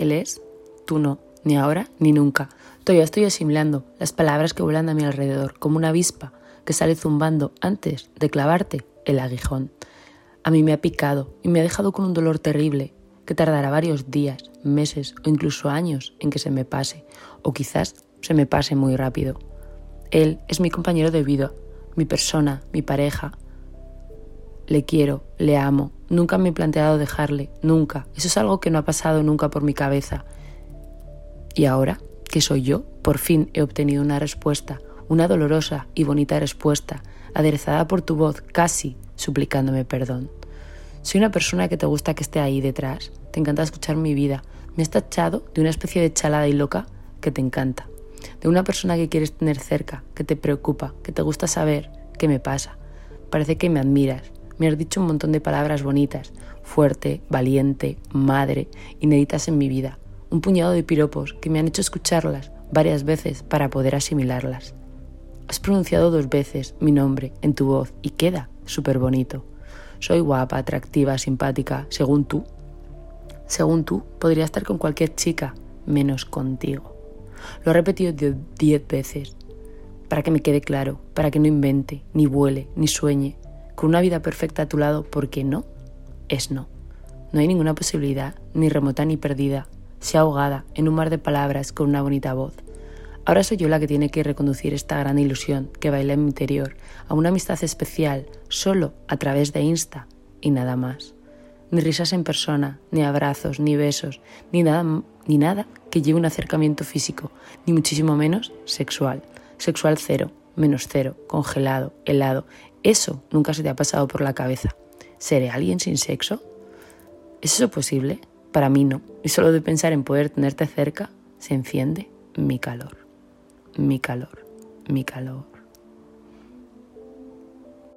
Él es, tú no, ni ahora ni nunca. Todavía estoy asimilando las palabras que vuelan a mi alrededor, como una avispa que sale zumbando antes de clavarte el aguijón. A mí me ha picado y me ha dejado con un dolor terrible que tardará varios días, meses o incluso años en que se me pase, o quizás se me pase muy rápido. Él es mi compañero de vida, mi persona, mi pareja. Le quiero, le amo, nunca me he planteado dejarle, nunca. Eso es algo que no ha pasado nunca por mi cabeza. Y ahora, que soy yo, por fin he obtenido una respuesta, una dolorosa y bonita respuesta, aderezada por tu voz, casi suplicándome perdón. Soy una persona que te gusta que esté ahí detrás, te encanta escuchar mi vida, me has tachado de una especie de chalada y loca que te encanta, de una persona que quieres tener cerca, que te preocupa, que te gusta saber qué me pasa. Parece que me admiras, me has dicho un montón de palabras bonitas, fuerte, valiente, madre, inéditas en mi vida, un puñado de piropos que me han hecho escucharlas varias veces para poder asimilarlas. Has pronunciado dos veces mi nombre en tu voz y queda súper bonito. Soy guapa, atractiva, simpática, según tú. Según tú, podría estar con cualquier chica, menos contigo. Lo he repetido diez veces, para que me quede claro, para que no invente, ni vuele, ni sueñe, con una vida perfecta a tu lado, porque no es no. No hay ninguna posibilidad, ni remota ni perdida, sea ahogada en un mar de palabras con una bonita voz. Ahora soy yo la que tiene que reconducir esta gran ilusión que baila en mi interior a una amistad especial solo a través de Insta y nada más. Ni risas en persona, ni abrazos, ni besos, ni nada, ni nada que lleve un acercamiento físico, ni muchísimo menos sexual. Sexual cero, menos cero, congelado, helado. Eso nunca se te ha pasado por la cabeza. ¿Seré alguien sin sexo? ¿Es eso posible? Para mí no. Y solo de pensar en poder tenerte cerca, se enciende mi calor mi calor, mi calor.